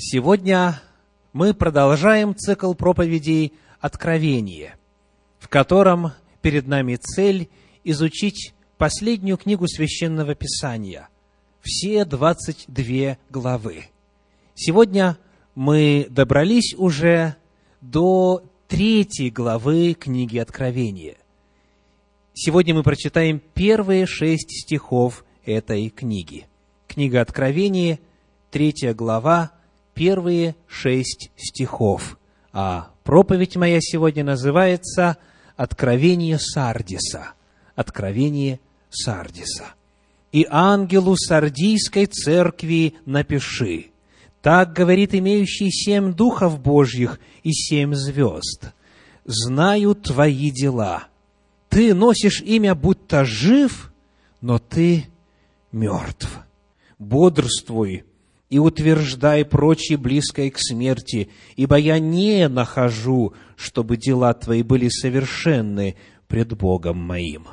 Сегодня мы продолжаем цикл проповедей «Откровение», в котором перед нами цель изучить последнюю книгу Священного Писания, все 22 главы. Сегодня мы добрались уже до третьей главы книги Откровения. Сегодня мы прочитаем первые шесть стихов этой книги. Книга Откровения, третья глава, первые шесть стихов. А проповедь моя сегодня называется «Откровение Сардиса». Откровение Сардиса. «И ангелу Сардийской церкви напиши, так говорит имеющий семь духов Божьих и семь звезд. Знаю твои дела. Ты носишь имя, будто жив, но ты мертв. Бодрствуй, и утверждай прочее близкое к смерти, ибо я не нахожу, чтобы дела твои были совершенны пред Богом моим.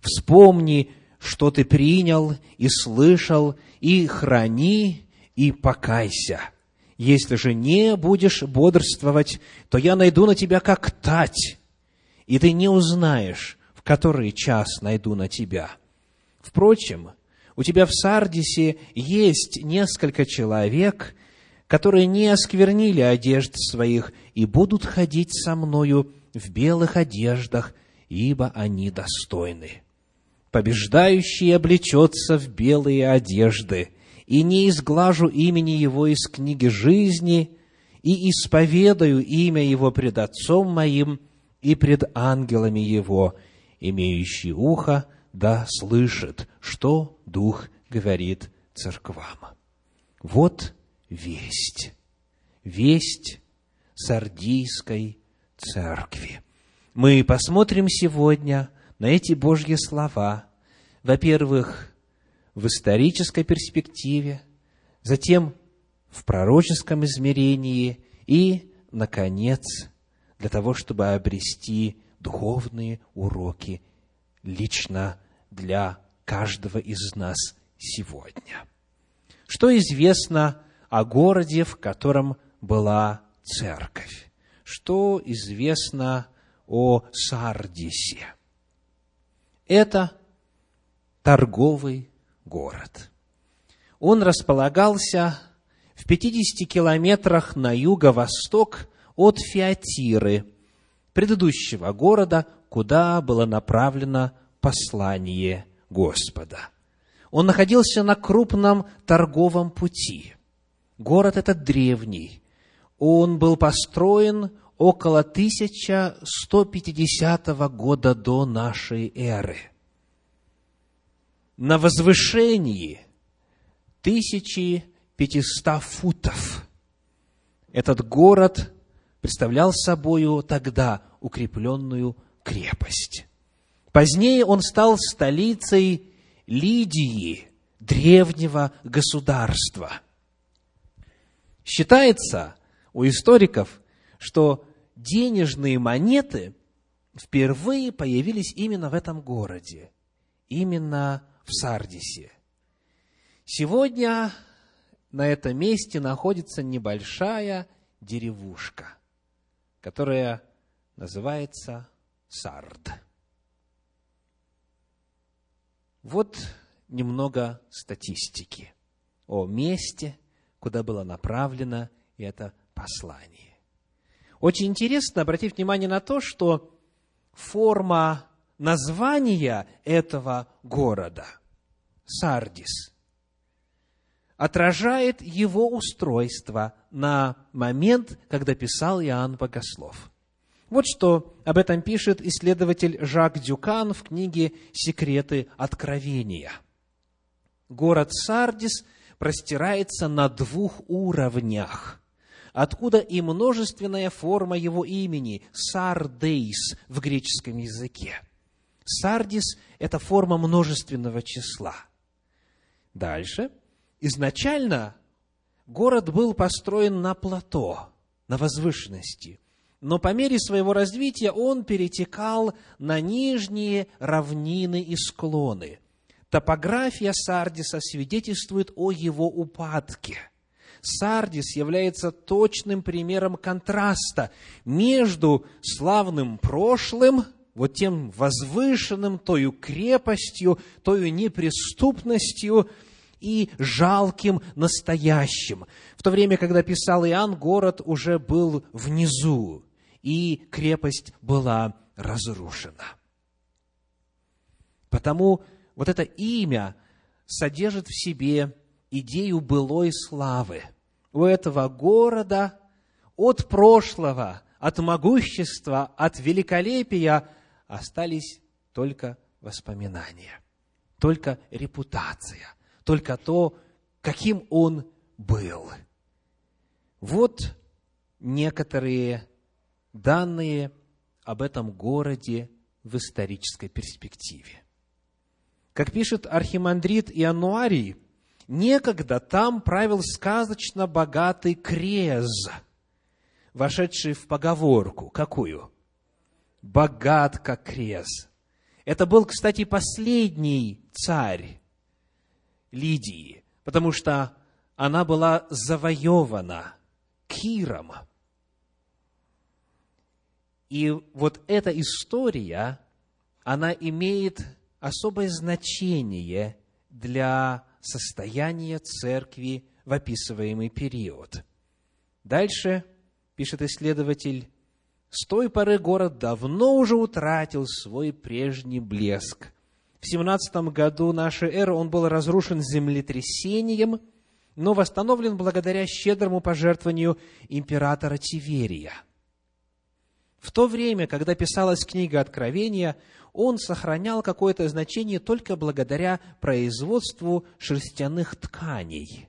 Вспомни, что ты принял и слышал, и храни, и покайся. Если же не будешь бодрствовать, то я найду на тебя как тать, и ты не узнаешь, в который час найду на тебя. Впрочем, у тебя в Сардисе есть несколько человек, которые не осквернили одежд своих и будут ходить со мною в белых одеждах, ибо они достойны. Побеждающий облечется в белые одежды, и не изглажу имени его из книги жизни, и исповедаю имя его пред Отцом моим и пред ангелами его, имеющий ухо, да слышит, что Дух говорит церквам. Вот весть. Весть Сардийской церкви. Мы посмотрим сегодня на эти Божьи слова, во-первых, в исторической перспективе, затем в пророческом измерении и, наконец, для того, чтобы обрести духовные уроки лично для каждого из нас сегодня. Что известно о городе, в котором была церковь? Что известно о Сардисе? Это торговый город. Он располагался в 50 километрах на юго-восток от Фиатиры, предыдущего города, куда было направлено послание Господа. Он находился на крупном торговом пути. Город этот древний. Он был построен около 1150 года до нашей эры. На возвышении 1500 футов этот город представлял собою тогда укрепленную крепость. Позднее он стал столицей Лидии, древнего государства. Считается у историков, что денежные монеты впервые появились именно в этом городе, именно в Сардисе. Сегодня на этом месте находится небольшая деревушка, которая называется Сард. Вот немного статистики о месте, куда было направлено это послание. Очень интересно обратить внимание на то, что форма названия этого города, Сардис, отражает его устройство на момент, когда писал Иоанн Богослов – вот что об этом пишет исследователь Жак Дюкан в книге «Секреты откровения». Город Сардис простирается на двух уровнях, откуда и множественная форма его имени – Сардейс в греческом языке. Сардис – это форма множественного числа. Дальше. Изначально город был построен на плато, на возвышенности – но по мере своего развития он перетекал на нижние равнины и склоны. Топография Сардиса свидетельствует о его упадке. Сардис является точным примером контраста между славным прошлым, вот тем возвышенным, тою крепостью, тою неприступностью и жалким настоящим. В то время, когда писал Иоанн, город уже был внизу, и крепость была разрушена. Потому вот это имя содержит в себе идею былой славы. У этого города от прошлого, от могущества, от великолепия остались только воспоминания, только репутация, только то, каким он был. Вот некоторые данные об этом городе в исторической перспективе. Как пишет архимандрит Иануарий, некогда там правил сказочно богатый Крез, вошедший в поговорку. Какую? Богат, как Крез. Это был, кстати, последний царь Лидии, потому что она была завоевана Киром. И вот эта история, она имеет особое значение для состояния церкви в описываемый период. Дальше, пишет исследователь, с той поры город давно уже утратил свой прежний блеск. В 17 году нашей эры он был разрушен землетрясением, но восстановлен благодаря щедрому пожертвованию императора Тиверия. В то время, когда писалась книга Откровения, он сохранял какое-то значение только благодаря производству шерстяных тканей.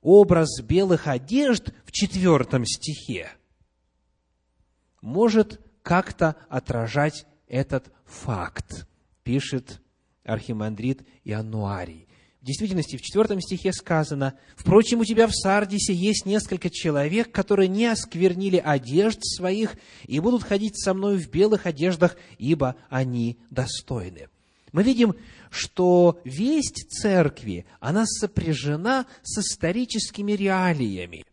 Образ белых одежд в четвертом стихе может как-то отражать этот факт, пишет архимандрит Иануарий. В действительности, в четвертом стихе сказано, «Впрочем, у тебя в Сардисе есть несколько человек, которые не осквернили одежд своих и будут ходить со мной в белых одеждах, ибо они достойны». Мы видим, что весть церкви, она сопряжена с историческими реалиями.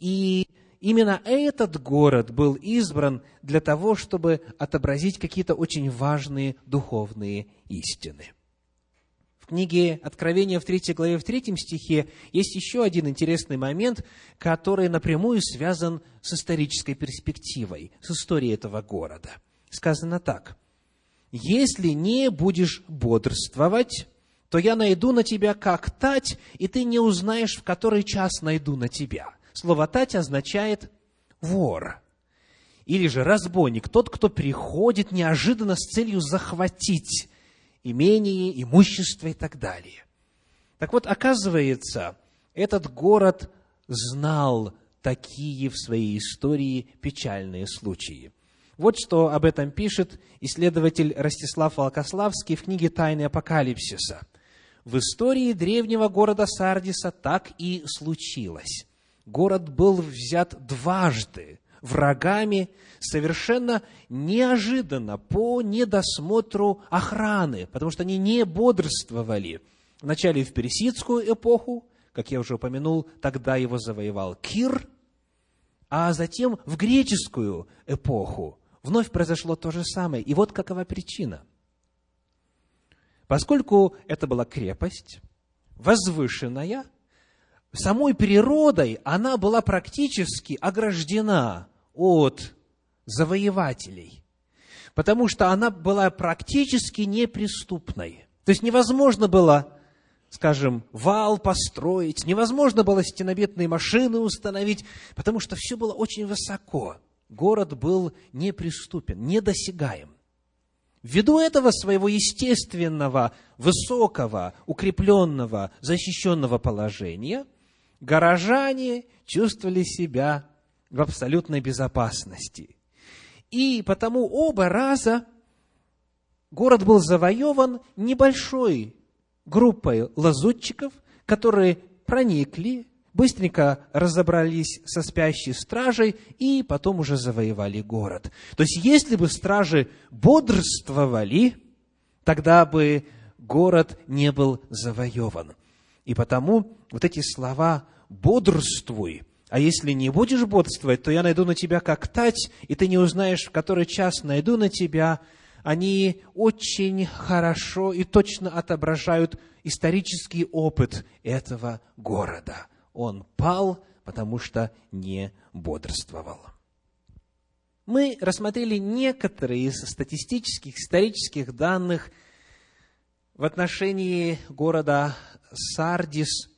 И именно этот город был избран для того, чтобы отобразить какие-то очень важные духовные истины книге Откровения в 3 главе, в 3 стихе есть еще один интересный момент, который напрямую связан с исторической перспективой, с историей этого города. Сказано так. «Если не будешь бодрствовать, то я найду на тебя как тать, и ты не узнаешь, в который час найду на тебя». Слово «тать» означает «вор» или же разбойник, тот, кто приходит неожиданно с целью захватить имение, имущество и так далее. Так вот, оказывается, этот город знал такие в своей истории печальные случаи. Вот что об этом пишет исследователь Ростислав Волкославский в книге «Тайны Апокалипсиса». В истории древнего города Сардиса так и случилось. Город был взят дважды врагами совершенно неожиданно, по недосмотру охраны, потому что они не бодрствовали. Вначале в персидскую эпоху, как я уже упомянул, тогда его завоевал Кир, а затем в греческую эпоху вновь произошло то же самое. И вот какова причина. Поскольку это была крепость, возвышенная, самой природой она была практически ограждена от завоевателей, потому что она была практически неприступной. То есть невозможно было, скажем, вал построить, невозможно было стенобитные машины установить, потому что все было очень высоко. Город был неприступен, недосягаем. Ввиду этого своего естественного, высокого, укрепленного, защищенного положения, горожане чувствовали себя в абсолютной безопасности. И потому оба раза город был завоеван небольшой группой лазутчиков, которые проникли, быстренько разобрались со спящей стражей и потом уже завоевали город. То есть, если бы стражи бодрствовали, тогда бы город не был завоеван. И потому вот эти слова бодрствуй, а если не будешь бодрствовать, то я найду на тебя как тать, и ты не узнаешь, в который час найду на тебя. Они очень хорошо и точно отображают исторический опыт этого города. Он пал, потому что не бодрствовал. Мы рассмотрели некоторые из статистических, исторических данных в отношении города Сардис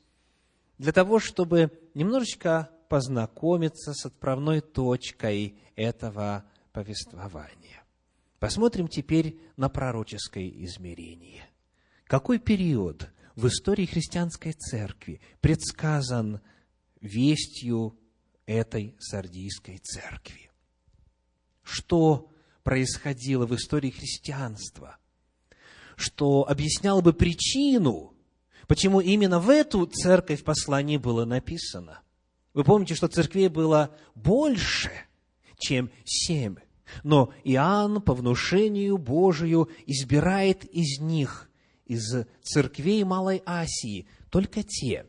для того, чтобы немножечко познакомиться с отправной точкой этого повествования. Посмотрим теперь на пророческое измерение. Какой период в истории христианской церкви предсказан вестью этой сардийской церкви? Что происходило в истории христианства? Что объясняло бы причину, почему именно в эту церковь послание было написано? Вы помните, что церквей было больше, чем семь. Но Иоанн по внушению Божию избирает из них, из церквей Малой Асии, только те,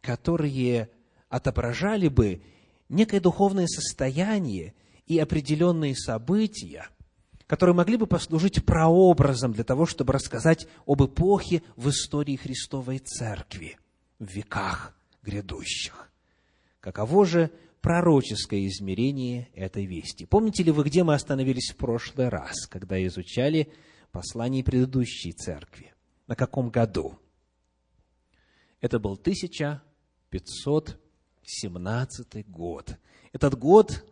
которые отображали бы некое духовное состояние и определенные события, которые могли бы послужить прообразом для того, чтобы рассказать об эпохе в истории Христовой Церкви в веках грядущих. Каково же пророческое измерение этой вести? Помните ли вы, где мы остановились в прошлый раз, когда изучали послание предыдущей церкви? На каком году? Это был 1517 год. Этот год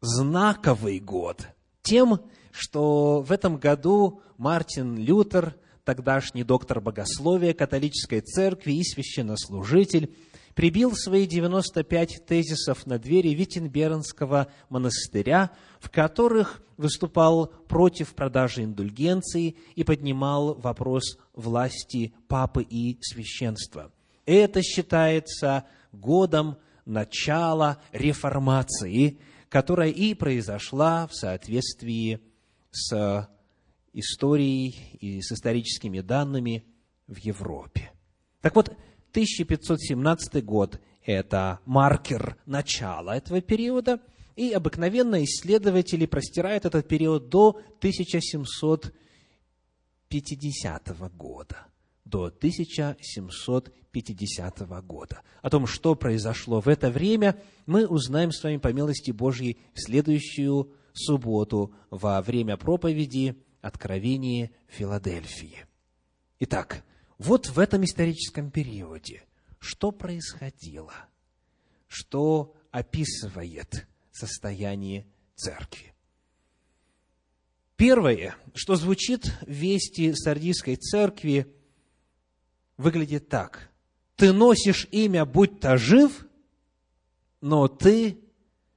знаковый год тем, что в этом году Мартин Лютер, тогдашний доктор богословия католической церкви и священнослужитель, прибил свои 95 тезисов на двери Виттенбернского монастыря, в которых выступал против продажи индульгенции и поднимал вопрос власти папы и священства. Это считается годом начала реформации, которая и произошла в соответствии с историей и с историческими данными в Европе. Так вот, 1517 год – это маркер начала этого периода, и обыкновенно исследователи простирают этот период до 1750 года. До 1750 года. О том, что произошло в это время, мы узнаем с вами по милости Божьей в следующую субботу во время проповеди «Откровение Филадельфии». Итак, вот в этом историческом периоде что происходило, что описывает состояние церкви. Первое, что звучит в вести Сардийской церкви, выглядит так. Ты носишь имя, будь то жив, но ты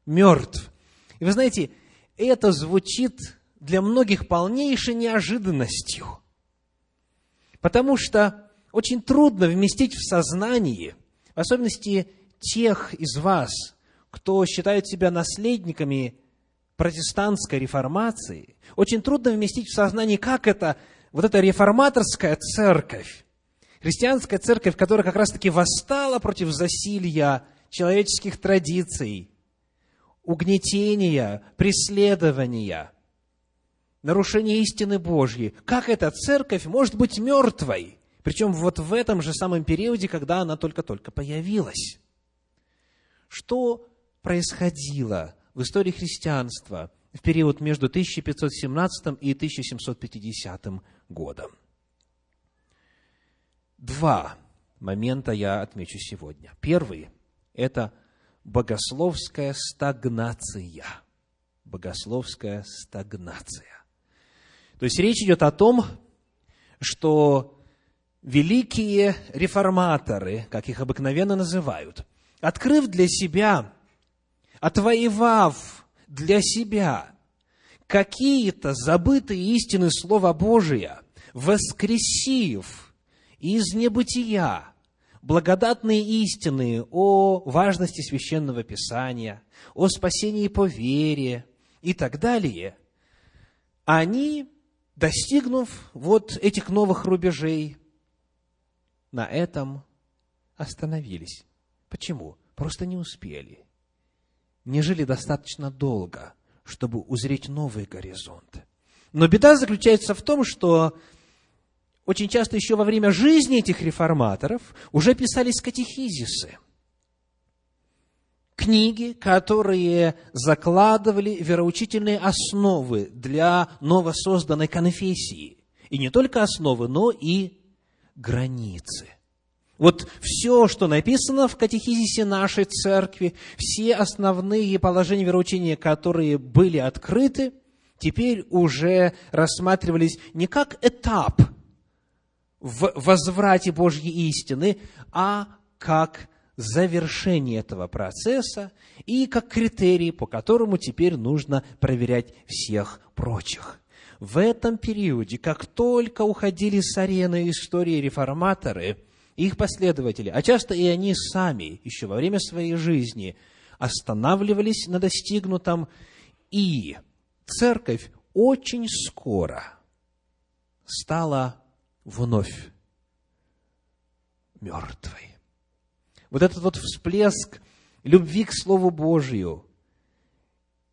мертв. И вы знаете, это звучит для многих полнейшей неожиданностью. Потому что очень трудно вместить в сознании, в особенности тех из вас, кто считает себя наследниками протестантской реформации, очень трудно вместить в сознании, как это, вот эта реформаторская церковь, христианская церковь, которая как раз-таки восстала против засилья человеческих традиций, угнетения, преследования, нарушения истины Божьей, как эта церковь может быть мертвой – причем вот в этом же самом периоде, когда она только-только появилась. Что происходило в истории христианства в период между 1517 и 1750 годом? Два момента я отмечу сегодня. Первый – это богословская стагнация. Богословская стагнация. То есть речь идет о том, что великие реформаторы, как их обыкновенно называют, открыв для себя, отвоевав для себя какие-то забытые истины Слова Божия, воскресив из небытия благодатные истины о важности священного писания, о спасении по вере и так далее, они, достигнув вот этих новых рубежей, на этом остановились. Почему? Просто не успели. Не жили достаточно долго, чтобы узреть новые горизонты. Но беда заключается в том, что очень часто еще во время жизни этих реформаторов уже писались катехизисы. Книги, которые закладывали вероучительные основы для новосозданной конфессии. И не только основы, но и границы. Вот все, что написано в катехизисе нашей церкви, все основные положения вероучения, которые были открыты, теперь уже рассматривались не как этап в возврате Божьей истины, а как завершение этого процесса и как критерий, по которому теперь нужно проверять всех прочих. В этом периоде, как только уходили с арены истории реформаторы, их последователи, а часто и они сами, еще во время своей жизни, останавливались на достигнутом, и церковь очень скоро стала вновь мертвой. Вот этот вот всплеск любви к Слову Божию,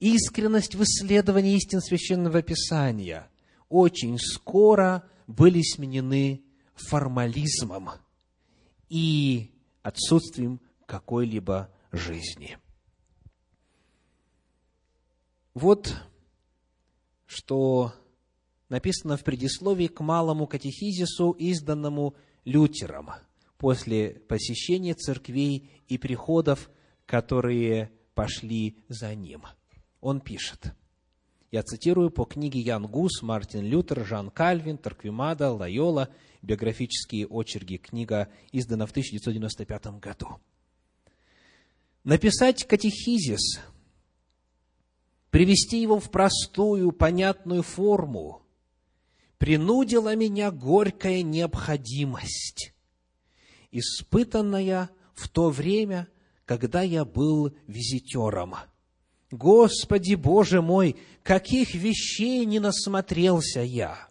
искренность в исследовании истин Священного Писания очень скоро были сменены формализмом и отсутствием какой-либо жизни. Вот что написано в предисловии к малому катехизису, изданному Лютером после посещения церквей и приходов, которые пошли за ним. Он пишет, я цитирую по книге Ян Гус, Мартин Лютер, Жан Кальвин, Торквимада, Лайола, биографические очерки, книга издана в 1995 году. Написать катехизис – привести его в простую, понятную форму, принудила меня горькая необходимость, испытанная в то время, когда я был визитером. Господи Боже мой, каких вещей не насмотрелся я!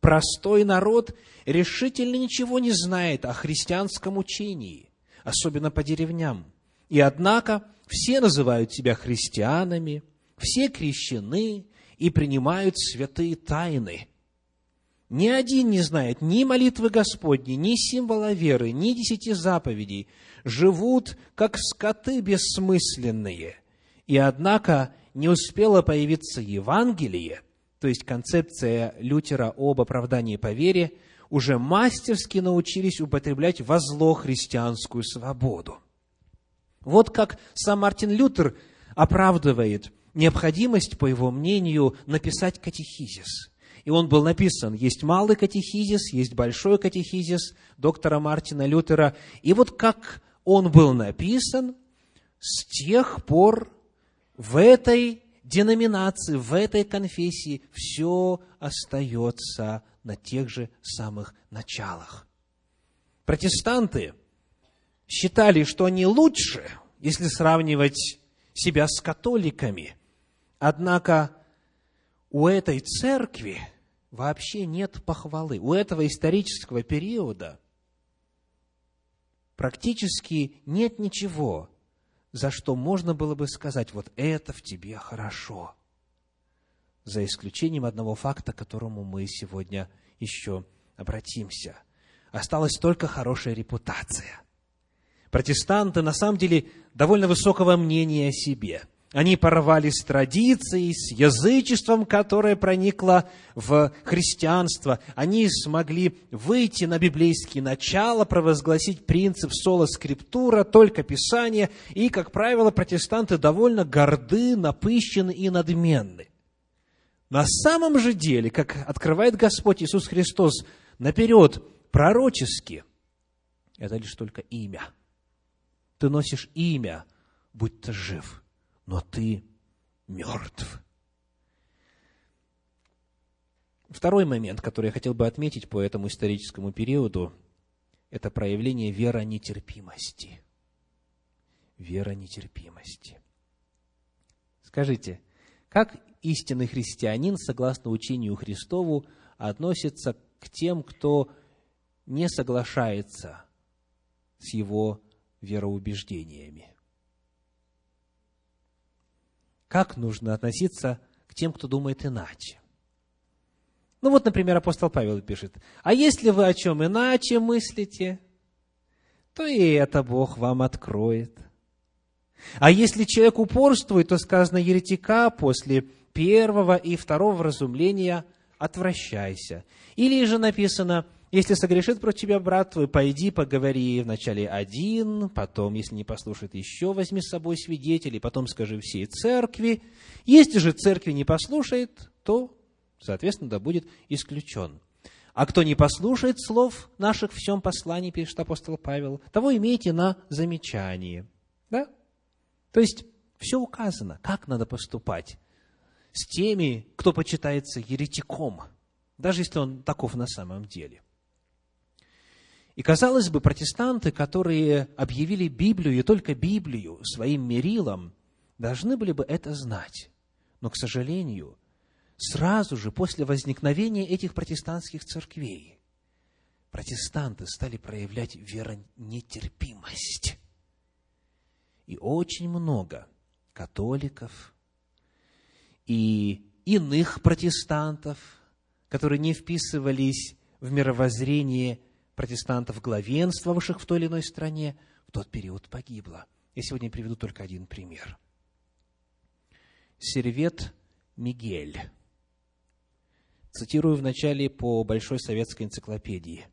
Простой народ решительно ничего не знает о христианском учении, особенно по деревням. И однако все называют себя христианами, все крещены и принимают святые тайны. Ни один не знает ни молитвы Господней, ни символа веры, ни десяти заповедей. Живут, как скоты бессмысленные. И однако не успело появиться Евангелие, то есть концепция Лютера об оправдании по вере, уже мастерски научились употреблять во зло христианскую свободу. Вот как сам Мартин Лютер оправдывает необходимость, по его мнению, написать катехизис. И он был написан. Есть малый катехизис, есть большой катехизис доктора Мартина Лютера. И вот как он был написан, с тех пор в этой деноминации, в этой конфессии все остается на тех же самых началах. Протестанты считали, что они лучше, если сравнивать себя с католиками – Однако у этой церкви вообще нет похвалы. У этого исторического периода практически нет ничего, за что можно было бы сказать, вот это в тебе хорошо. За исключением одного факта, к которому мы сегодня еще обратимся. Осталась только хорошая репутация. Протестанты на самом деле довольно высокого мнения о себе – они порвали с традицией, с язычеством, которое проникло в христианство. Они смогли выйти на библейские начала, провозгласить принцип соло скриптура, только Писание. И, как правило, протестанты довольно горды, напыщены и надменны. На самом же деле, как открывает Господь Иисус Христос наперед пророчески, это лишь только имя. Ты носишь имя, будь ты жив – но ты мертв. Второй момент, который я хотел бы отметить по этому историческому периоду, это проявление веронетерпимости. Веронетерпимости. Скажите, как истинный христианин, согласно учению Христову, относится к тем, кто не соглашается с его вероубеждениями. Как нужно относиться к тем, кто думает иначе? Ну вот, например, апостол Павел пишет, «А если вы о чем иначе мыслите, то и это Бог вам откроет». А если человек упорствует, то сказано еретика после первого и второго вразумления отвращайся. Или же написано, если согрешит против тебя брат твой, пойди, поговори вначале один, потом, если не послушает еще, возьми с собой свидетелей, потом скажи всей церкви. Если же церкви не послушает, то, соответственно, да будет исключен. А кто не послушает слов наших в всем послании, пишет апостол Павел, того имейте на замечании. Да? То есть, все указано, как надо поступать с теми, кто почитается еретиком, даже если он таков на самом деле – и, казалось бы, протестанты, которые объявили Библию и только Библию своим мерилом, должны были бы это знать. Но, к сожалению, сразу же после возникновения этих протестантских церквей протестанты стали проявлять веронетерпимость. И очень много католиков и иных протестантов, которые не вписывались в мировоззрение протестантов, главенствовавших в той или иной стране, в тот период погибло. Я сегодня приведу только один пример. Сервет Мигель. Цитирую вначале по Большой советской энциклопедии.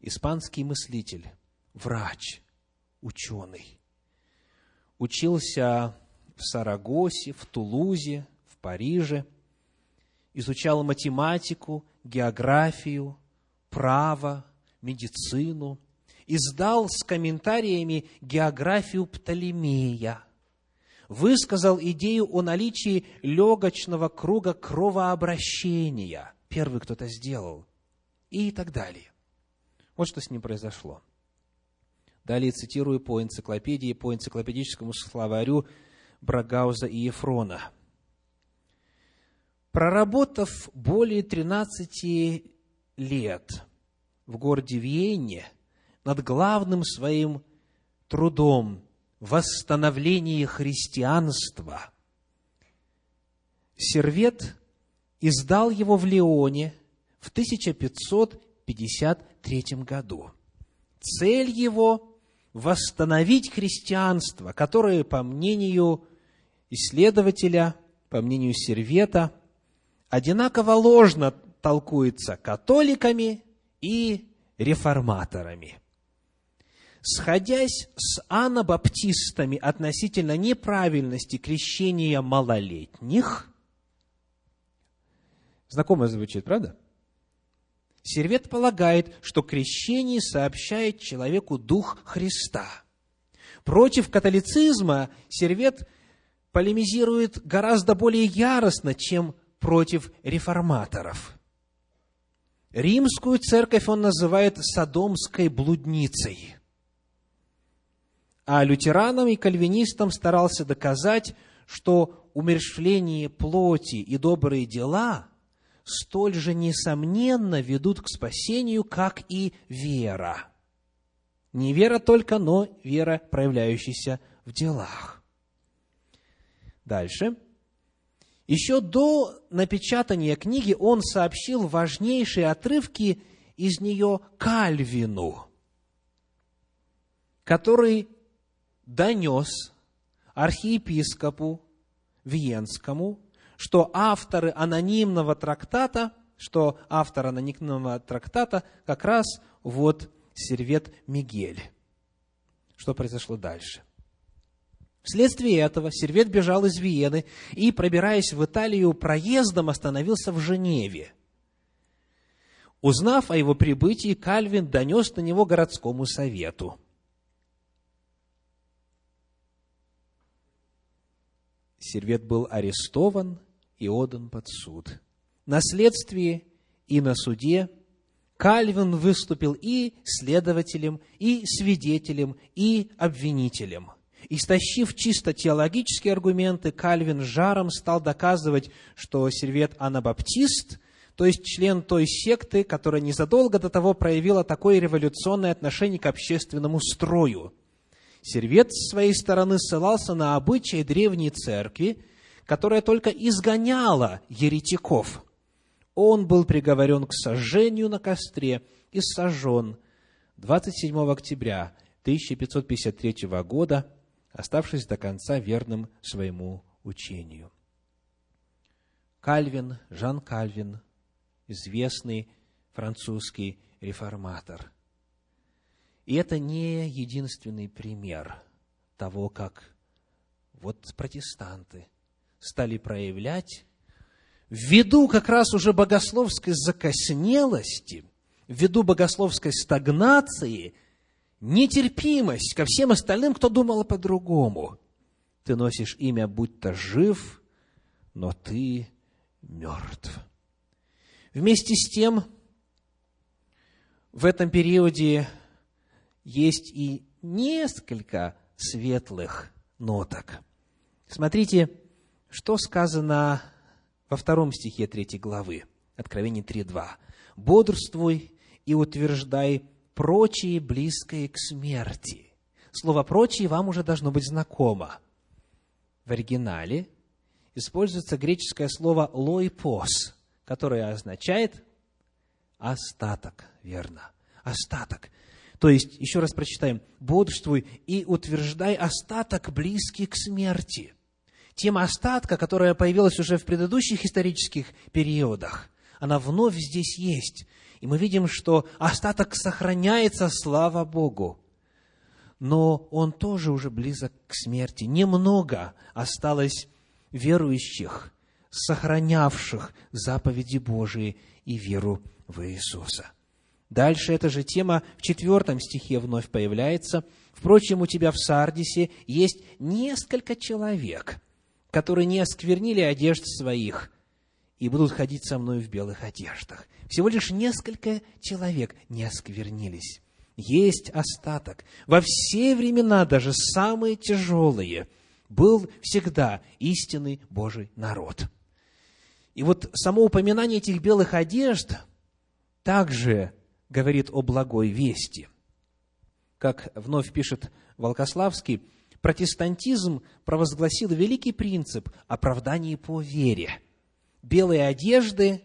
Испанский мыслитель, врач, ученый. Учился в Сарагосе, в Тулузе, в Париже. Изучал математику, географию, право, медицину, издал с комментариями географию Птолемея, высказал идею о наличии легочного круга кровообращения. Первый кто-то сделал. И так далее. Вот что с ним произошло. Далее цитирую по энциклопедии, по энциклопедическому словарю Брагауза и Ефрона. Проработав более 13 лет в городе Виене над главным своим трудом восстановления христианства. Сервет издал его в Лионе в 1553 году. Цель его – восстановить христианство, которое, по мнению исследователя, по мнению Сервета, одинаково ложно толкуется католиками и реформаторами. Сходясь с анабаптистами относительно неправильности крещения малолетних, знакомо звучит, правда? Сервет полагает, что крещение сообщает человеку Дух Христа. Против католицизма Сервет полемизирует гораздо более яростно, чем против реформаторов – Римскую церковь он называет содомской блудницей. А лютеранам и кальвинистам старался доказать, что умерщвление плоти и добрые дела столь же несомненно ведут к спасению, как и вера. Не вера только, но вера, проявляющаяся в делах. Дальше. Еще до напечатания книги он сообщил важнейшие отрывки из нее Кальвину, который донес архиепископу Виенскому, что авторы анонимного трактата, что автор анонимного трактата как раз вот Сервет Мигель. Что произошло дальше? Вследствие этого Сервет бежал из Виены и, пробираясь в Италию проездом, остановился в Женеве. Узнав о его прибытии, Кальвин донес на него городскому совету. Сервет был арестован и отдан под суд. На следствии и на суде Кальвин выступил и следователем, и свидетелем, и обвинителем – Истощив чисто теологические аргументы, Кальвин жаром стал доказывать, что Сервет анабаптист, то есть член той секты, которая незадолго до того проявила такое революционное отношение к общественному строю. Сервет с своей стороны ссылался на обычаи древней церкви, которая только изгоняла еретиков. Он был приговорен к сожжению на костре и сожжен 27 октября 1553 года, оставшись до конца верным своему учению. Кальвин, Жан Кальвин, известный французский реформатор. И это не единственный пример того, как вот протестанты стали проявлять ввиду как раз уже богословской закоснелости, ввиду богословской стагнации, нетерпимость ко всем остальным, кто думал по-другому. Ты носишь имя, будь то жив, но ты мертв. Вместе с тем, в этом периоде есть и несколько светлых ноток. Смотрите, что сказано во втором стихе третьей главы, Откровение 3.2. «Бодрствуй и утверждай прочие, близкие к смерти». Слово «прочие» вам уже должно быть знакомо. В оригинале используется греческое слово «лоипос», которое означает «остаток», верно, «остаток». То есть, еще раз прочитаем, «бодрствуй и утверждай остаток, близкий к смерти». Тема остатка, которая появилась уже в предыдущих исторических периодах, она вновь здесь есть. И мы видим, что остаток сохраняется, слава Богу. Но он тоже уже близок к смерти. Немного осталось верующих, сохранявших заповеди Божии и веру в Иисуса. Дальше эта же тема в четвертом стихе вновь появляется. Впрочем, у тебя в Сардисе есть несколько человек, которые не осквернили одежд своих и будут ходить со мной в белых одеждах. Всего лишь несколько человек не осквернились. Есть остаток. Во все времена, даже самые тяжелые, был всегда истинный Божий народ. И вот само упоминание этих белых одежд также говорит о благой вести. Как вновь пишет Волкославский, протестантизм провозгласил великий принцип оправдания по вере. Белые одежды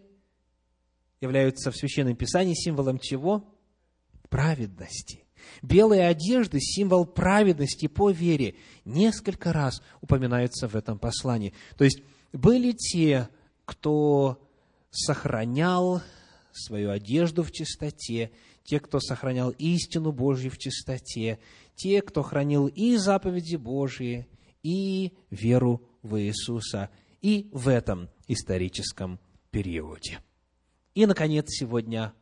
являются в Священном Писании символом чего? Праведности. Белые одежды – символ праведности по вере. Несколько раз упоминаются в этом послании. То есть, были те, кто сохранял свою одежду в чистоте, те, кто сохранял истину Божью в чистоте, те, кто хранил и заповеди Божьи, и веру в Иисуса, и в этом историческом периоде. И, наконец, сегодня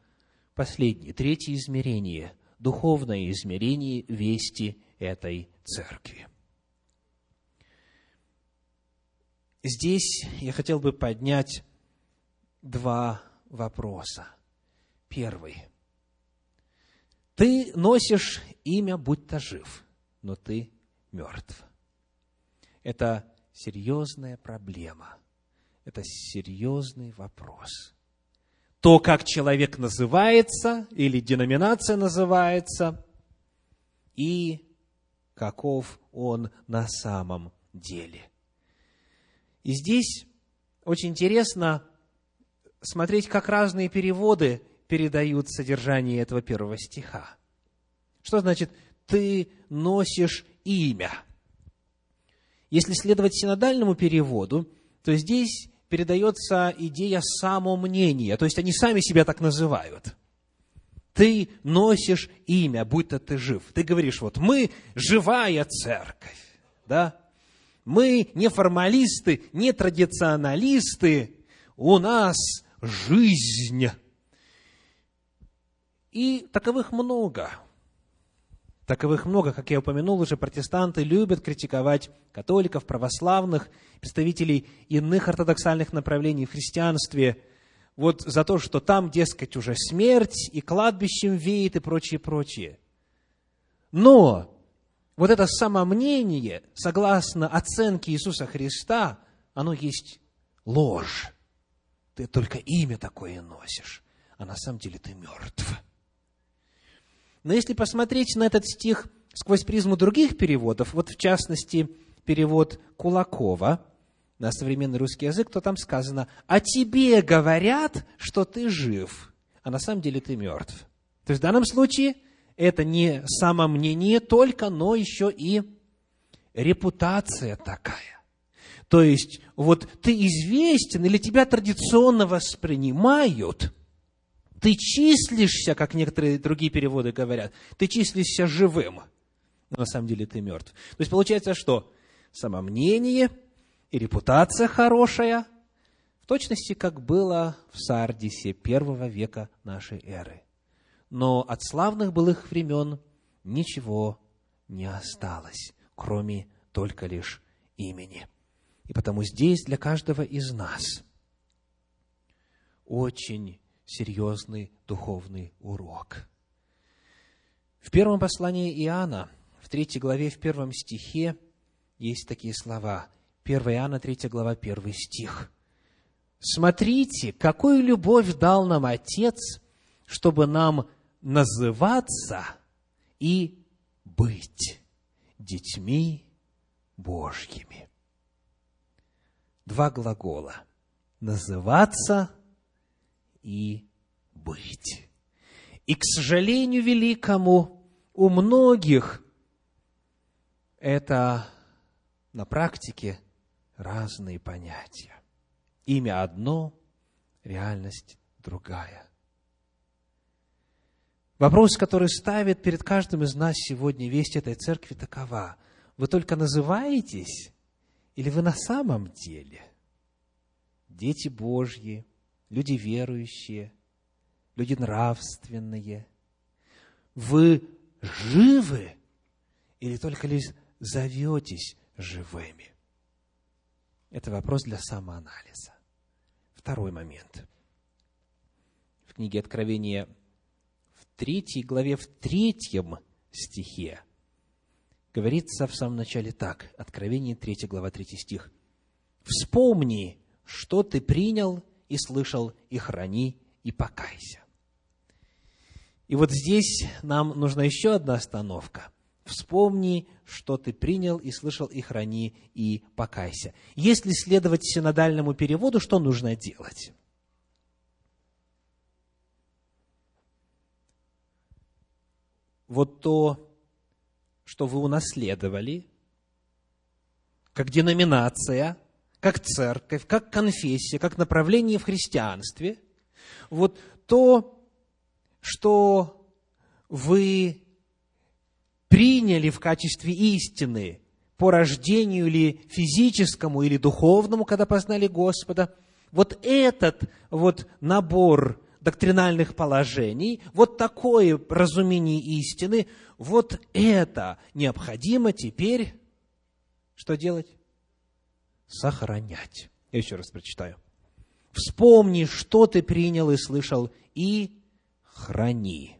последнее, третье измерение – духовное измерение вести этой церкви. Здесь я хотел бы поднять два вопроса. Первый. Ты носишь имя, будь то жив, но ты мертв. Это серьезная проблема. Это серьезный вопрос то, как человек называется или деноминация называется, и каков он на самом деле. И здесь очень интересно смотреть, как разные переводы передают содержание этого первого стиха. Что значит «ты носишь имя»? Если следовать синодальному переводу, то здесь передается идея самомнения, то есть они сами себя так называют. Ты носишь имя, будь то ты жив. Ты говоришь, вот мы живая церковь, да? Мы не формалисты, не традиционалисты, у нас жизнь. И таковых много. Таковых много, как я упомянул уже, протестанты любят критиковать католиков, православных, представителей иных ортодоксальных направлений в христианстве, вот за то, что там, дескать, уже смерть и кладбищем веет и прочее, прочее. Но вот это самомнение, согласно оценке Иисуса Христа, оно есть ложь. Ты только имя такое носишь, а на самом деле ты мертв. Но если посмотреть на этот стих сквозь призму других переводов, вот в частности перевод Кулакова на современный русский язык, то там сказано, «О тебе говорят, что ты жив, а на самом деле ты мертв». То есть в данном случае это не самомнение только, но еще и репутация такая. То есть, вот ты известен или тебя традиционно воспринимают, ты числишься, как некоторые другие переводы говорят, ты числишься живым, но на самом деле ты мертв. То есть, получается, что самомнение и репутация хорошая, в точности, как было в Сардисе первого века нашей эры. Но от славных былых времен ничего не осталось, кроме только лишь имени. И потому здесь для каждого из нас очень серьезный духовный урок. В первом послании Иоанна, в третьей главе, в первом стихе, есть такие слова. 1 Иоанна, 3 глава, 1 стих. «Смотрите, какую любовь дал нам Отец, чтобы нам называться и быть детьми Божьими» два глагола – называться и быть. И, к сожалению великому, у многих это на практике разные понятия. Имя одно, реальность другая. Вопрос, который ставит перед каждым из нас сегодня весть этой церкви, такова. Вы только называетесь или вы на самом деле дети Божьи, люди верующие, люди нравственные? Вы живы или только лишь зоветесь живыми? Это вопрос для самоанализа. Второй момент. В книге Откровения в третьей главе, в третьем стихе говорится в самом начале так, Откровение 3 глава 3 стих. «Вспомни, что ты принял и слышал, и храни, и покайся». И вот здесь нам нужна еще одна остановка. Вспомни, что ты принял и слышал, и храни, и покайся. Если следовать синодальному переводу, что нужно делать? Вот то, что вы унаследовали, как деноминация, как церковь, как конфессия, как направление в христианстве, вот то, что вы приняли в качестве истины по рождению или физическому, или духовному, когда познали Господа, вот этот вот набор доктринальных положений, вот такое разумение истины, вот это необходимо теперь что делать? Сохранять. Я еще раз прочитаю. Вспомни, что ты принял и слышал, и храни,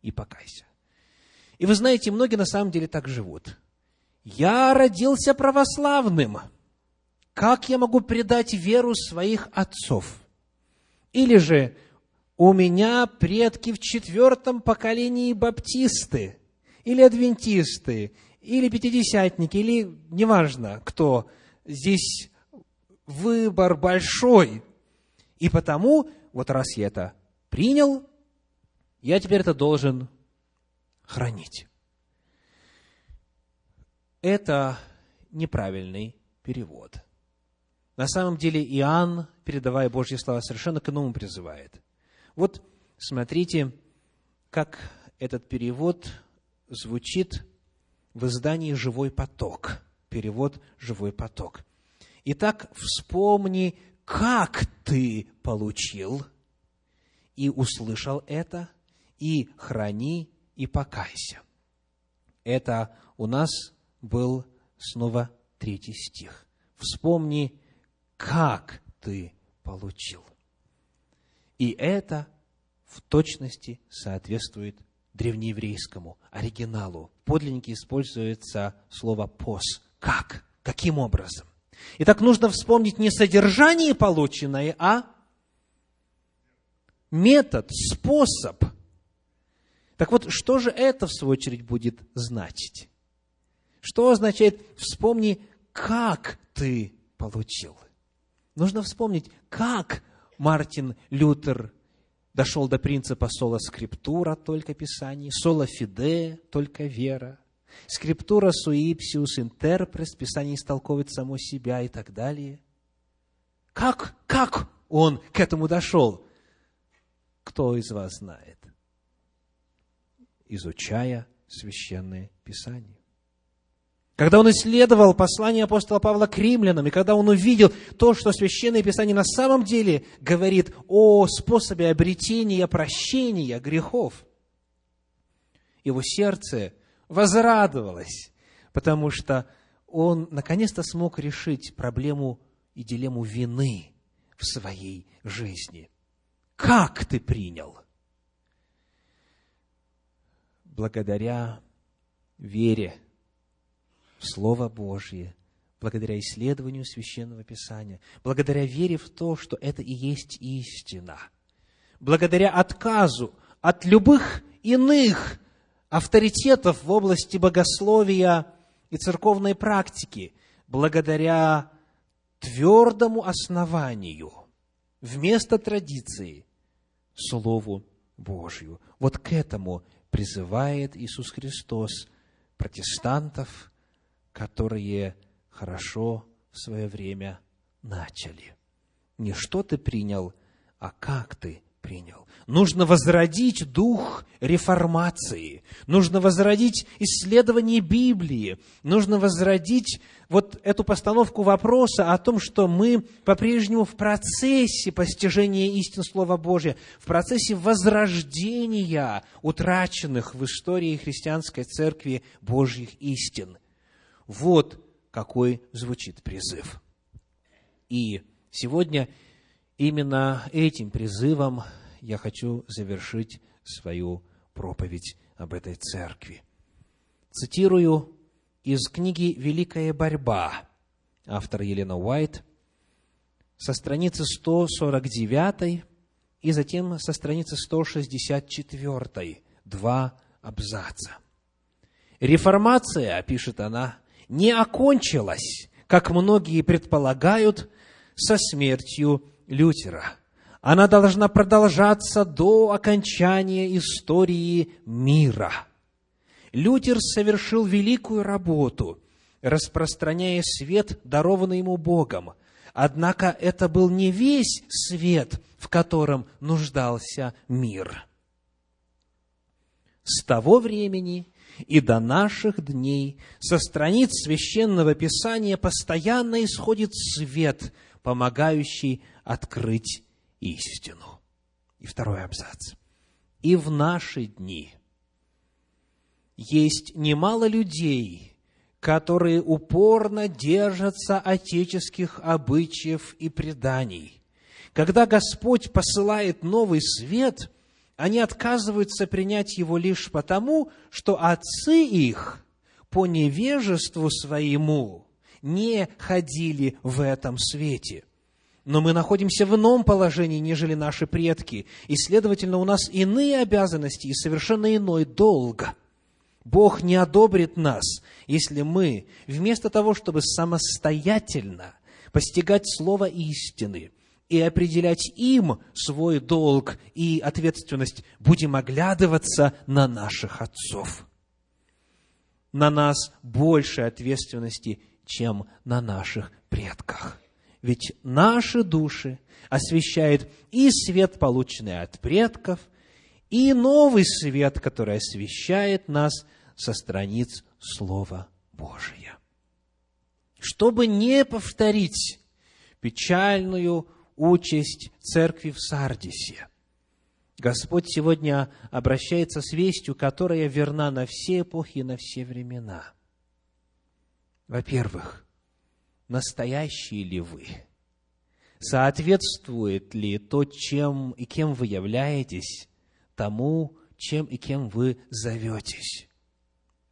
и покайся. И вы знаете, многие на самом деле так живут. Я родился православным. Как я могу предать веру своих отцов? Или же у меня предки в четвертом поколении баптисты, или адвентисты, или пятидесятники, или неважно кто. Здесь выбор большой. И потому, вот раз я это принял, я теперь это должен хранить. Это неправильный перевод. На самом деле Иоанн, передавая Божьи слова, совершенно к иному призывает – вот смотрите, как этот перевод звучит в издании «Живой поток». Перевод «Живой поток». Итак, вспомни, как ты получил и услышал это, и храни, и покайся. Это у нас был снова третий стих. Вспомни, как ты получил. И это в точности соответствует древнееврейскому оригиналу. В подлиннике используется слово «пос». Как? Каким образом? Итак, нужно вспомнить не содержание полученное, а метод, способ. Так вот, что же это, в свою очередь, будет значить? Что означает «вспомни, как ты получил»? Нужно вспомнить, как Мартин Лютер дошел до принципа соло скриптура, только Писание, соло фиде, только вера, скриптура суипсиус интерпрес, Писание истолковывает само себя и так далее. Как, как он к этому дошел? Кто из вас знает? Изучая священное Писание. Когда он исследовал послание апостола Павла к римлянам, и когда он увидел то, что Священное Писание на самом деле говорит о способе обретения прощения грехов, его сердце возрадовалось, потому что он наконец-то смог решить проблему и дилемму вины в своей жизни. Как ты принял? Благодаря вере – в Слово Божье, благодаря исследованию Священного Писания, благодаря вере в то, что это и есть истина, благодаря отказу от любых иных авторитетов в области богословия и церковной практики, благодаря твердому основанию вместо традиции Слову Божью. Вот к этому призывает Иисус Христос протестантов, которые хорошо в свое время начали. Не что ты принял, а как ты принял. Нужно возродить дух реформации, нужно возродить исследование Библии, нужно возродить вот эту постановку вопроса о том, что мы по-прежнему в процессе постижения истин Слова Божия, в процессе возрождения утраченных в истории христианской церкви Божьих истин – вот какой звучит призыв. И сегодня именно этим призывом я хочу завершить свою проповедь об этой церкви. Цитирую из книги «Великая борьба» автора Елена Уайт со страницы 149 и затем со страницы 164, два абзаца. Реформация, пишет она, не окончилась, как многие предполагают, со смертью Лютера. Она должна продолжаться до окончания истории мира. Лютер совершил великую работу, распространяя свет, дарованный ему Богом. Однако это был не весь свет, в котором нуждался мир. С того времени и до наших дней со страниц священного писания постоянно исходит свет, помогающий открыть истину. И второй абзац. И в наши дни есть немало людей, которые упорно держатся отеческих обычаев и преданий. Когда Господь посылает новый свет – они отказываются принять его лишь потому, что отцы их по невежеству своему не ходили в этом свете. Но мы находимся в ином положении, нежели наши предки, и, следовательно, у нас иные обязанности и совершенно иной долг. Бог не одобрит нас, если мы, вместо того, чтобы самостоятельно постигать Слово истины, и определять им свой долг и ответственность, будем оглядываться на наших отцов. На нас больше ответственности, чем на наших предках. Ведь наши души освещает и свет, полученный от предков, и новый свет, который освещает нас со страниц Слова Божия. Чтобы не повторить печальную участь церкви в Сардисе. Господь сегодня обращается с вестью, которая верна на все эпохи и на все времена. Во-первых, настоящие ли вы? Соответствует ли то, чем и кем вы являетесь, тому, чем и кем вы зоветесь?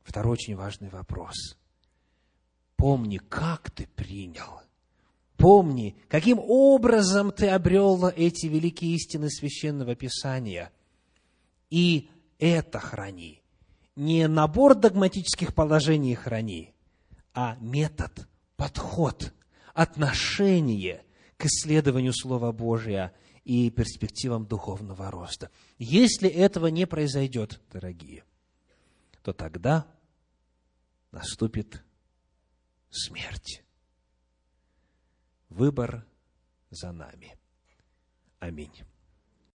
Второй очень важный вопрос. Помни, как ты принял – Помни, каким образом ты обрел эти великие истины Священного Писания и это храни. Не набор догматических положений храни, а метод, подход, отношение к исследованию Слова Божия и перспективам духовного роста. Если этого не произойдет, дорогие, то тогда наступит смерть. Выбор за нами. Аминь.